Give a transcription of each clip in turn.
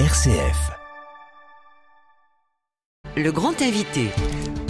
RCF. Le grand invité.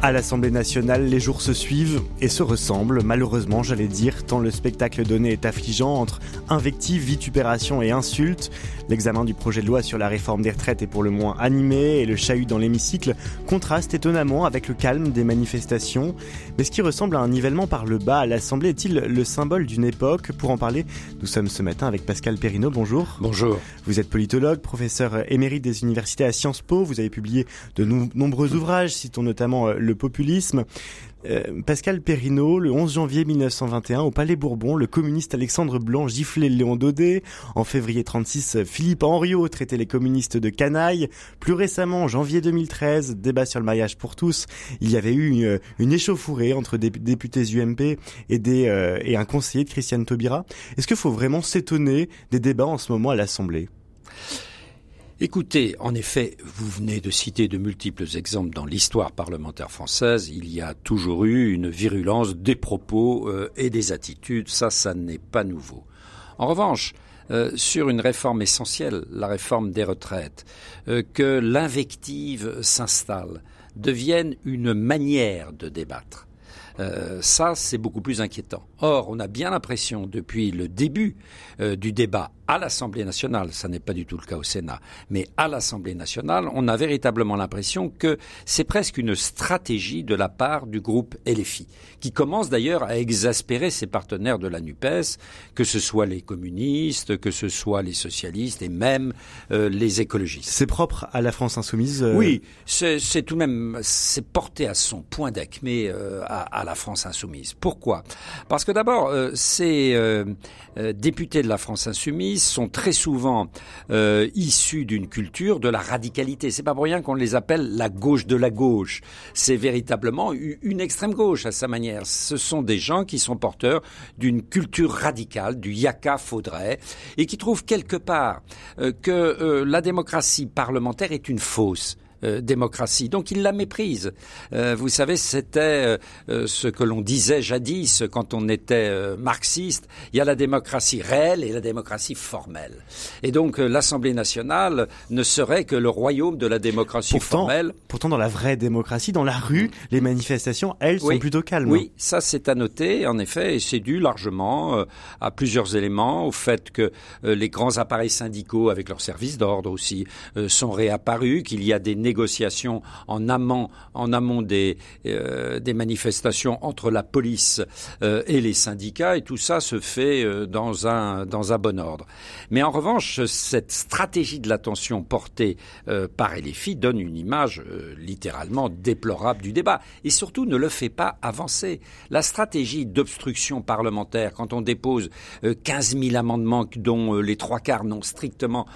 À l'Assemblée nationale, les jours se suivent et se ressemblent, malheureusement, j'allais dire, tant le spectacle donné est affligeant entre invectives, vitupérations et insultes. L'examen du projet de loi sur la réforme des retraites est pour le moins animé et le chahut dans l'hémicycle contraste étonnamment avec le calme des manifestations. Mais ce qui ressemble à un nivellement par le bas à l'Assemblée est-il le symbole d'une époque? Pour en parler, nous sommes ce matin avec Pascal Perrineau. Bonjour. Bonjour. Vous êtes politologue, professeur émérite des universités à Sciences Po. Vous avez publié de nombreux ouvrages, citons notamment euh, le populisme. Euh, Pascal Perrineau, le 11 janvier 1921, au Palais Bourbon, le communiste Alexandre Blanc giflait Léon Daudet. En février 36, Philippe Henriot traitait les communistes de canaille. Plus récemment, en janvier 2013, débat sur le mariage pour tous, il y avait eu une, échauffourée entre des députés UMP euh, et un conseiller de Christiane Taubira. Est-ce qu'il faut vraiment s'étonner des débats en ce moment à l'Assemblée? Écoutez, en effet, vous venez de citer de multiples exemples dans l'histoire parlementaire française. Il y a toujours eu une virulence des propos euh, et des attitudes. Ça, ça n'est pas nouveau. En revanche, euh, sur une réforme essentielle, la réforme des retraites, euh, que l'invective s'installe, devienne une manière de débattre. Ça, c'est beaucoup plus inquiétant. Or, on a bien l'impression, depuis le début du débat à l'Assemblée nationale, ça n'est pas du tout le cas au Sénat, mais à l'Assemblée nationale, on a véritablement l'impression que c'est presque une stratégie de la part du groupe LFI, qui commence d'ailleurs à exaspérer ses partenaires de la NUPES, que ce soit les communistes, que ce soit les socialistes et même euh, les écologistes. C'est propre à la France insoumise euh, Oui, c'est tout de même, c'est porté à son point d'acmé euh, à, à, la France insoumise. Pourquoi? Parce que d'abord, ces députés de la France insoumise sont très souvent euh, issus d'une culture de la radicalité. C'est pas pour rien qu'on les appelle la gauche de la gauche. C'est véritablement une extrême gauche à sa manière. Ce sont des gens qui sont porteurs d'une culture radicale, du yaka faudrait, et qui trouvent quelque part euh, que euh, la démocratie parlementaire est une fausse. Euh, démocratie. Donc il la méprise. Euh, vous savez, c'était euh, ce que l'on disait jadis quand on était marxiste. Il y a la démocratie réelle et la démocratie formelle. Et donc l'Assemblée nationale ne serait que le royaume de la démocratie formelle. Pourtant, dans la vraie démocratie, dans la rue, les manifestations, elles, sont plutôt calmes. Oui, ça c'est à noter, en effet, et c'est dû largement à plusieurs éléments, au fait que les grands appareils syndicaux, avec leurs services d'ordre aussi, sont réapparus, qu'il y a des négociations en amont, euh, des manifestations entre la police euh, et les syndicats, et tout ça se fait euh, dans, un, dans un bon ordre. Mais en revanche, cette stratégie de l'attention portée par LFI donne une image littéralement déplorable du débat, et surtout ne le fait pas avancer. La stratégie d'obstruction parlementaire, quand on dépose 15 000 amendements dont les trois quarts n'ont strictement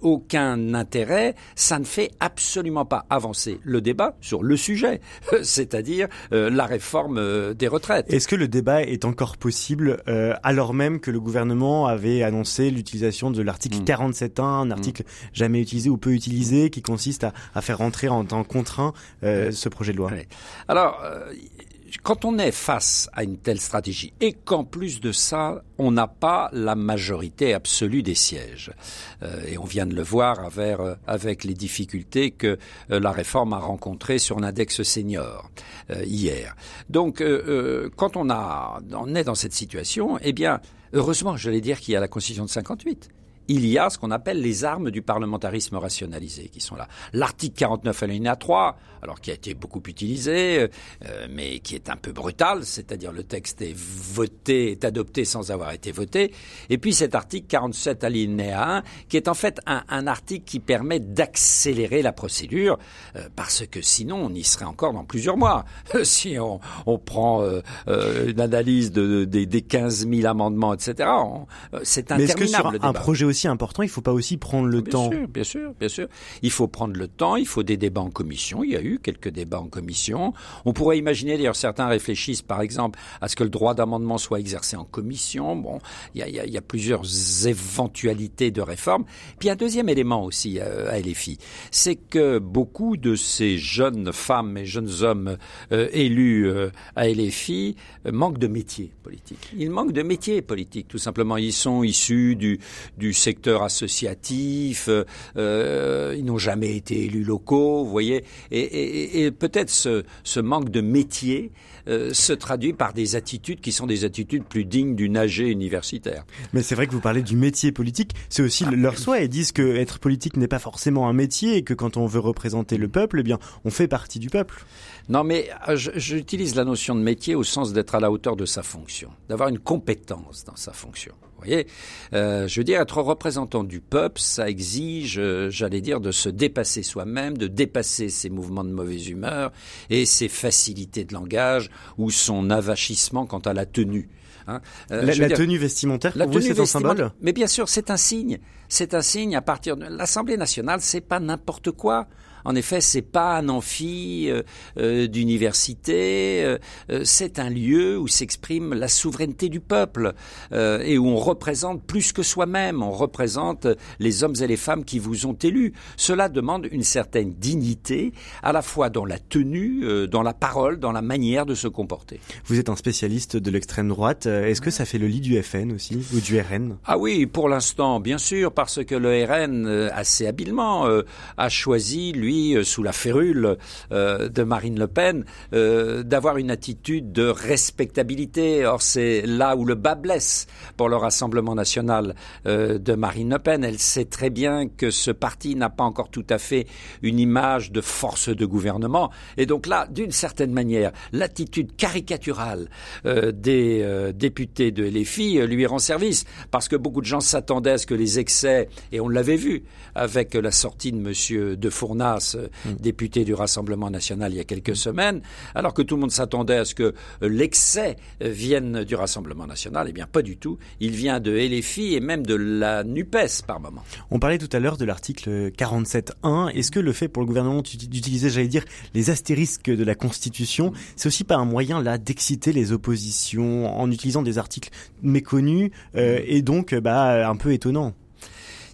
aucun intérêt, ça ne fait absolument pas avancer le débat sur le sujet, c'est-à-dire euh, la réforme euh, des retraites. Est-ce que le débat est encore possible euh, alors même que le gouvernement avait annoncé l'utilisation de l'article 47.1, mm. un article mm. jamais utilisé ou peu utilisé, qui consiste à, faire rentrer en temps contraint ce projet de loi? Alors, quand on est face à une telle stratégie et qu'en plus de ça, on n'a pas la majorité absolue des sièges, euh, et on vient de le voir avec, euh, les difficultés que euh, la réforme a rencontrées sur l'index senior hier. Donc, quand on, a, est dans cette situation, eh bien, heureusement, je vais dire qu'il y a la Constitution de 58 il y a ce qu'on appelle les armes du parlementarisme rationalisé qui sont là. L'article 49 alinéa 3, alors qui a été beaucoup utilisé, euh, mais qui est un peu brutal, c'est-à-dire le texte est voté, est adopté sans avoir été voté. Et puis cet article 47 alinéa 1, qui est en fait un, article qui permet d'accélérer la procédure, euh, parce que sinon on y serait encore dans plusieurs mois. si on, prend euh, une analyse de, des 15 000 amendements, etc., c'est interminable. Mais est-ce que sur un projet aussi important, il faut pas aussi prendre le bien temps sûr, Bien sûr, bien sûr. Il faut prendre le temps, il faut des débats en commission. Il y a eu quelques débats en commission. On pourrait imaginer, d'ailleurs, certains réfléchissent, par exemple, à ce que le droit d'amendement soit exercé en commission. Bon, il y a, il y a, plusieurs éventualités de réforme. Puis un deuxième élément aussi euh, à LFI, c'est que beaucoup de ces jeunes femmes et jeunes hommes euh, élus euh, à LFI manquent de métier politique. Ils manquent de métier politique, tout simplement. Ils sont issus du, du secteur associatif, euh, ils n'ont jamais été élus locaux, vous voyez, et, peut-être ce, ce, manque de métier se traduit par des attitudes qui sont des attitudes plus dignes du nager universitaire. Mais c'est vrai que vous parlez du métier politique, c'est aussi leur souhait. Ils disent que être politique n'est pas forcément un métier et que quand on veut représenter le peuple, eh bien, on fait partie du peuple. Non, mais euh, j'utilise la notion de métier au sens d'être à la hauteur de sa fonction, d'avoir une compétence dans sa fonction. Vous voyez, euh, je veux dire, être représentant du peuple, ça exige, euh, j'allais dire, de se dépasser soi-même, de dépasser ses mouvements de mauvaise humeur et ses facilités de langage ou son avachissement quant à la tenue. Hein. la, tenue vestimentaire, pour vous, c'est un symbole? Mais bien sûr, c'est un signe. C'est un signe à partir de l'Assemblée nationale, c'est pas n'importe quoi. En effet, c'est pas un amphi euh, euh, d'université, euh, c'est un lieu où s'exprime la souveraineté du peuple et où on représente plus que soi-même, on représente les hommes et les femmes qui vous ont élus. Cela demande une certaine dignité, à la fois dans la tenue, dans la parole, dans la manière de se comporter. Vous êtes un spécialiste de l'extrême droite. Est-ce que ça fait le lit du FN aussi ou du RN Ah oui, pour l'instant, bien sûr, parce que le RN assez habilement a choisi lui euh, sous la férule euh, de Marine Le Pen, euh, d'avoir une attitude de respectabilité. Or, c'est là où le bas blesse pour le Rassemblement national de Marine Le Pen. Elle sait très bien que ce parti n'a pas encore tout à fait une image de force de gouvernement. Et donc là, d'une certaine manière, l'attitude caricaturale des députés de LFI lui rend service. Parce que beaucoup de gens s'attendaient à ce que les excès, et on l'avait vu avec la sortie de M. de Fournas euh, mm. député du Rassemblement national il y a quelques semaines, alors que tout le monde s'attendait à ce que euh, l'excès euh, vienne du Rassemblement national. Eh bien, pas du tout. Il vient de LFI et même de la NUPES par moment. On parlait tout à l'heure de l'article 47.1. Est-ce que le fait pour le gouvernement d'utiliser, j'allais dire, les astérisques de la Constitution, c'est aussi pas un moyen là d'exciter les oppositions en utilisant des articles méconnus et donc bah, un peu étonnant?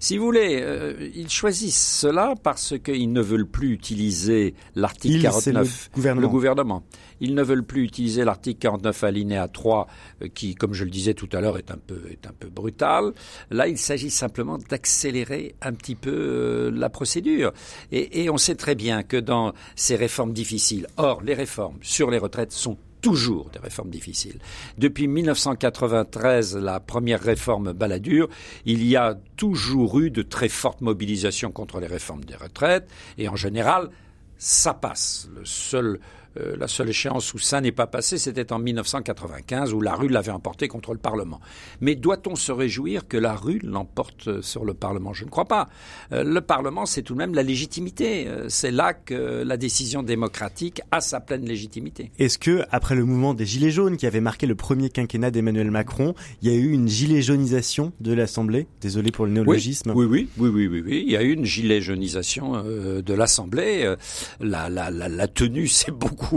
Si vous voulez, euh, ils choisissent cela parce qu'ils ne veulent plus utiliser l'article 49. Le gouvernement. le gouvernement. Ils ne veulent plus utiliser l'article 49 alinéa 3 euh, qui, comme je le disais tout à l'heure, est un peu est un peu brutal. Là, il s'agit simplement d'accélérer un petit peu euh, la procédure. Et, et on sait très bien que dans ces réformes difficiles, or les réformes sur les retraites sont toujours des réformes difficiles. Depuis 1993, la première réforme Balladur, il y a toujours eu de très fortes mobilisations contre les réformes des retraites, et en général, ça passe. Le seul euh, la seule échéance où ça n'est pas passé, c'était en 1995, où la rue l'avait emporté contre le Parlement. Mais doit-on se réjouir que la rue l'emporte sur le Parlement? Je ne crois pas. Euh, le Parlement, c'est tout de même la légitimité. Euh, c'est là que la décision démocratique a sa pleine légitimité. Est-ce que, après le mouvement des Gilets jaunes qui avait marqué le premier quinquennat d'Emmanuel Macron, il y a eu une gilet jaunisation de l'Assemblée? Désolé pour le néologisme. Oui, oui, oui, oui, oui, oui, Il y a eu une gilet jaunisation de l'Assemblée. La, la, la, la tenue, c'est beaucoup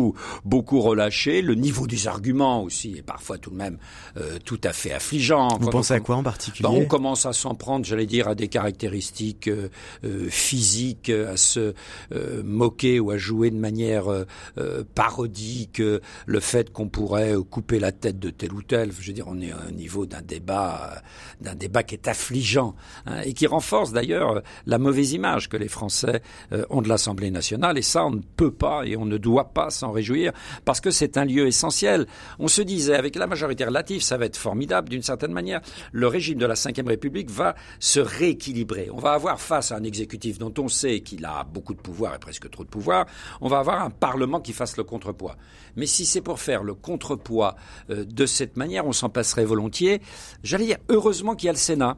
beaucoup, relâché. Le niveau des arguments aussi est parfois tout de même euh, tout à fait affligeant. Vous pensez à quoi en particulier ben, On commence à s'en prendre, j'allais dire, à des caractéristiques euh, euh, physiques, à se moquer ou à jouer de manière parodique le fait qu'on pourrait couper la tête de tel ou tel. Je veux dire, on est au niveau d'un débat, d'un débat qui est affligeant hein, et qui renforce d'ailleurs la mauvaise image que les Français ont de l'Assemblée nationale. Et ça, on ne peut pas et on ne doit pas s'en réjouir parce que c'est un lieu essentiel. On se disait avec la majorité relative, ça va être formidable d'une certaine manière. Le régime de la Ve République va se rééquilibrer. On va avoir face à un exécutif dont on sait qu'il a beaucoup de pouvoir et presque trop de pouvoir. On va avoir un Parlement qui fasse le contrepoids. Mais si c'est pour faire le contrepoids euh, de cette manière, on s'en passerait volontiers. J'allais dire heureusement qu'il y a le Sénat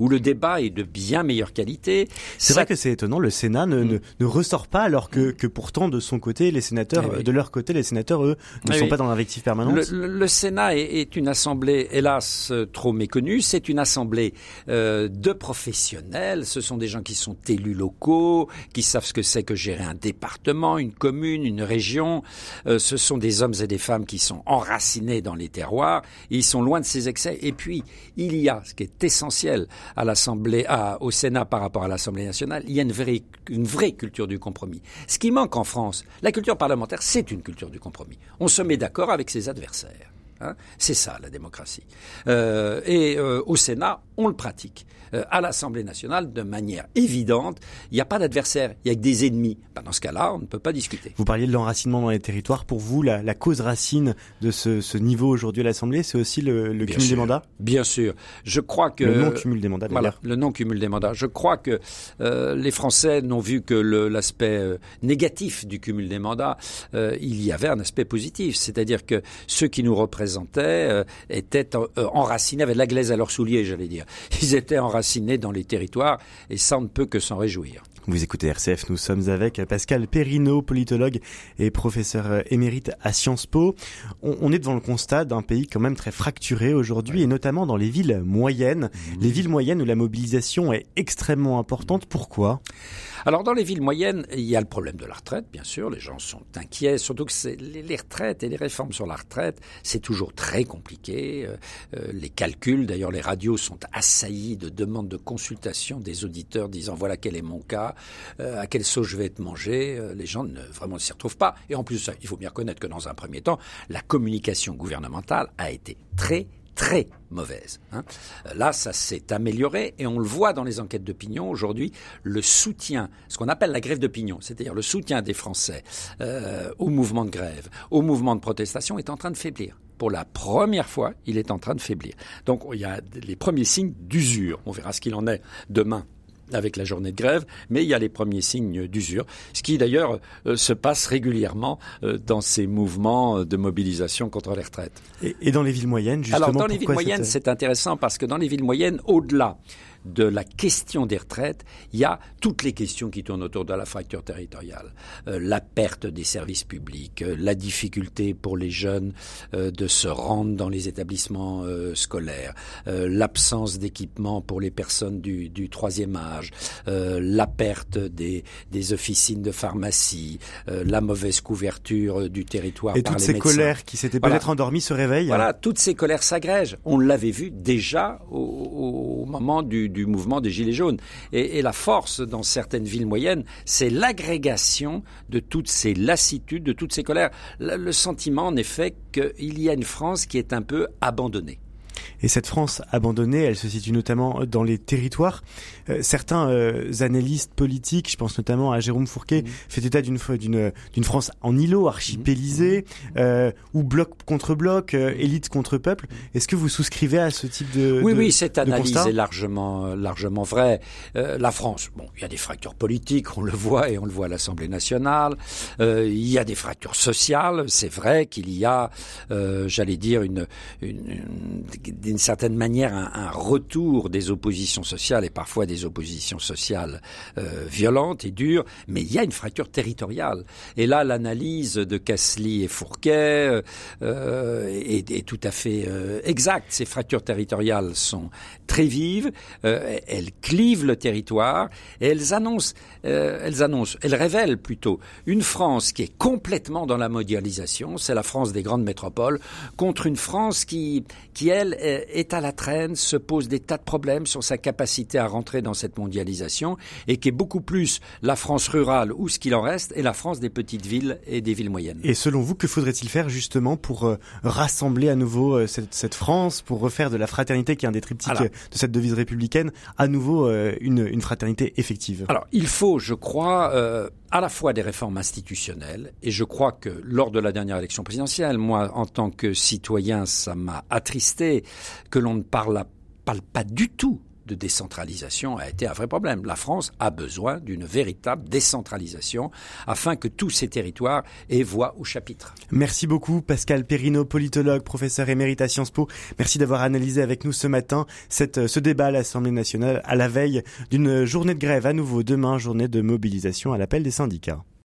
où le débat est de bien meilleure qualité. C'est vrai que c'est étonnant, le Sénat ne, ne, ne, ressort pas alors que, que pourtant de son côté, les sénateurs, eh de leur côté, les sénateurs, eux, ne eh sont pas dans l'invective permanente. Le, le, Sénat est, est, une assemblée, hélas, trop méconnue. C'est une assemblée euh, de professionnels. Ce sont des gens qui sont élus locaux, qui savent ce que c'est que gérer un département, une commune, une région. Euh, ce sont des hommes et des femmes qui sont enracinés dans les terroirs. Ils sont loin de ces excès. Et puis, il y a, ce qui est essentiel, à l'Assemblée, au Sénat par rapport à l'Assemblée nationale, il y a une vraie, une vraie culture du compromis. Ce qui manque en France, la culture parlementaire, c'est une culture du compromis. On se met d'accord avec ses adversaires. Hein. C'est ça la démocratie. Euh, et euh, au Sénat, on le pratique. Euh, à l'Assemblée nationale, de manière évidente, il n'y a pas d'adversaire, il y a que des ennemis. Ben, dans ce cas-là, on ne peut pas discuter. Vous parliez de l'enracinement dans les territoires. Pour vous, la, la cause racine de ce, ce niveau aujourd'hui à l'Assemblée, c'est aussi le, le cumul sûr, des mandats Bien sûr. Je crois que le non cumul des mandats. Voilà, le non cumul des mandats. Je crois que les Français n'ont vu que l'aspect négatif du cumul des mandats. Il y avait un aspect positif, c'est-à-dire que ceux qui nous représentaient étaient enracinés, avec de la glaise à leurs souliers, j'allais dire. Ils étaient enracinés dans les territoires, et ça on ne peut que s'en réjouir. Vous écoutez RCF, nous sommes avec Pascal Perrineau, politologue et professeur émérite à Sciences Po. On, on est devant le constat d'un pays quand même très fracturé aujourd'hui, et notamment dans les villes moyennes. Mmh. Les villes moyennes où la mobilisation est extrêmement importante. Pourquoi? Alors dans les villes moyennes, il y a le problème de la retraite, bien sûr. Les gens sont inquiets, surtout que les, les, retraites et les réformes sur la retraite, c'est toujours très compliqué. Euh, euh, les calculs, d'ailleurs, les radios sont assaillis de demandes de consultation des auditeurs disant voilà quel est mon cas, euh, à quelle sauce je vais être mangé. Euh, les gens ne vraiment ne s'y retrouvent pas. Et en plus, il faut bien reconnaître que dans un premier temps, la communication gouvernementale a été très très mauvaise. Hein. Là, ça s'est amélioré et on le voit dans les enquêtes d'opinion aujourd'hui, le soutien, ce qu'on appelle la grève d'opinion, c'est-à-dire le soutien des Français euh, au mouvement de grève, au mouvement de protestation est en train de faiblir. Pour la première fois, il est en train de faiblir. Donc il y a les premiers signes d'usure. On verra ce qu'il en est demain avec la journée de grève, mais il y a les premiers signes d'usure, ce qui d'ailleurs euh, se passe régulièrement euh, dans ces mouvements de mobilisation contre les retraites. Et, et dans les villes moyennes, justement Alors dans les villes moyennes, c'est intéressant parce que dans les villes moyennes, au-delà de la question des retraites, il y a toutes les questions qui tournent autour de la fracture territoriale. Euh, la perte des services publics, euh, la difficulté pour les jeunes euh, de se rendre dans les établissements euh, scolaires, euh, l'absence d'équipement pour les personnes du, du troisième âge, euh, la perte des, des, officines de pharmacie, la mauvaise couverture du territoire Et par toutes les ces médecins. colères qui s'étaient Voilà. peut-être endormies se réveillent. Voilà, toutes ces colères s'agrègent. On l'avait vu déjà au, au moment du, du, mouvement des Gilets jaunes. Et, la force dans certaines villes moyennes, c'est l'agrégation de toutes ces lassitudes, de toutes ces colères. Le, le sentiment, en effet, qu'il y a une France qui est un peu abandonnée. Et cette France abandonnée, elle se situe notamment dans les territoires. Euh, certains euh, analystes politiques, je pense notamment à Jérôme Fourquet, mmh. fait état d'une d'une d'une France en îlot, archipélisée, mmh. euh, ou bloc contre bloc, euh, élite contre peuple. Est-ce que vous souscrivez à ce type de Oui, de, oui, cette analyse est largement largement vraie. Euh, la France, bon, il y a des fractures politiques, on le voit et on le voit à l'Assemblée nationale. Euh, il y a des fractures sociales. C'est vrai qu'il y a, j'allais dire, une, une, une d'une certaine manière un, un, retour des oppositions sociales et parfois des oppositions sociales euh, violentes et dures, mais il y a une fracture territoriale. Et là, l'analyse de Cassely et Fourquet euh, est, est, tout à fait euh, exacte. Ces fractures territoriales sont très vives, euh, elles clivent le territoire et elles annoncent, euh, elles annoncent, elles révèlent plutôt une France qui est complètement dans la mondialisation, c'est la France des grandes métropoles, contre une France qui, qui elle, est à la traîne, se pose des tas de problèmes sur sa capacité à rentrer dans cette mondialisation et qui est beaucoup plus la France rurale ou ce qu'il en reste et la France des petites villes et des villes moyennes. Et selon vous, que faudrait-il faire justement pour euh, rassembler à nouveau euh, cette, cette, France, pour refaire de la fraternité qui est un des triptyques Alors, de cette devise républicaine à nouveau euh, une, une, fraternité effective? Alors il faut, je crois, euh, à la fois des réformes institutionnelles et je crois que lors de la dernière élection présidentielle, moi en tant que citoyen, ça m'a attristé que l'on ne parle, pas du tout de décentralisation a été un vrai problème. La France a besoin d'une véritable décentralisation afin que tous ces territoires aient voix au chapitre. Merci beaucoup Pascal Perrino, politologue, professeur émérite à Sciences Po. Merci d'avoir analysé avec nous ce matin ce débat à l'Assemblée nationale à la veille d'une journée de grève à nouveau demain, journée de mobilisation à l'appel des syndicats.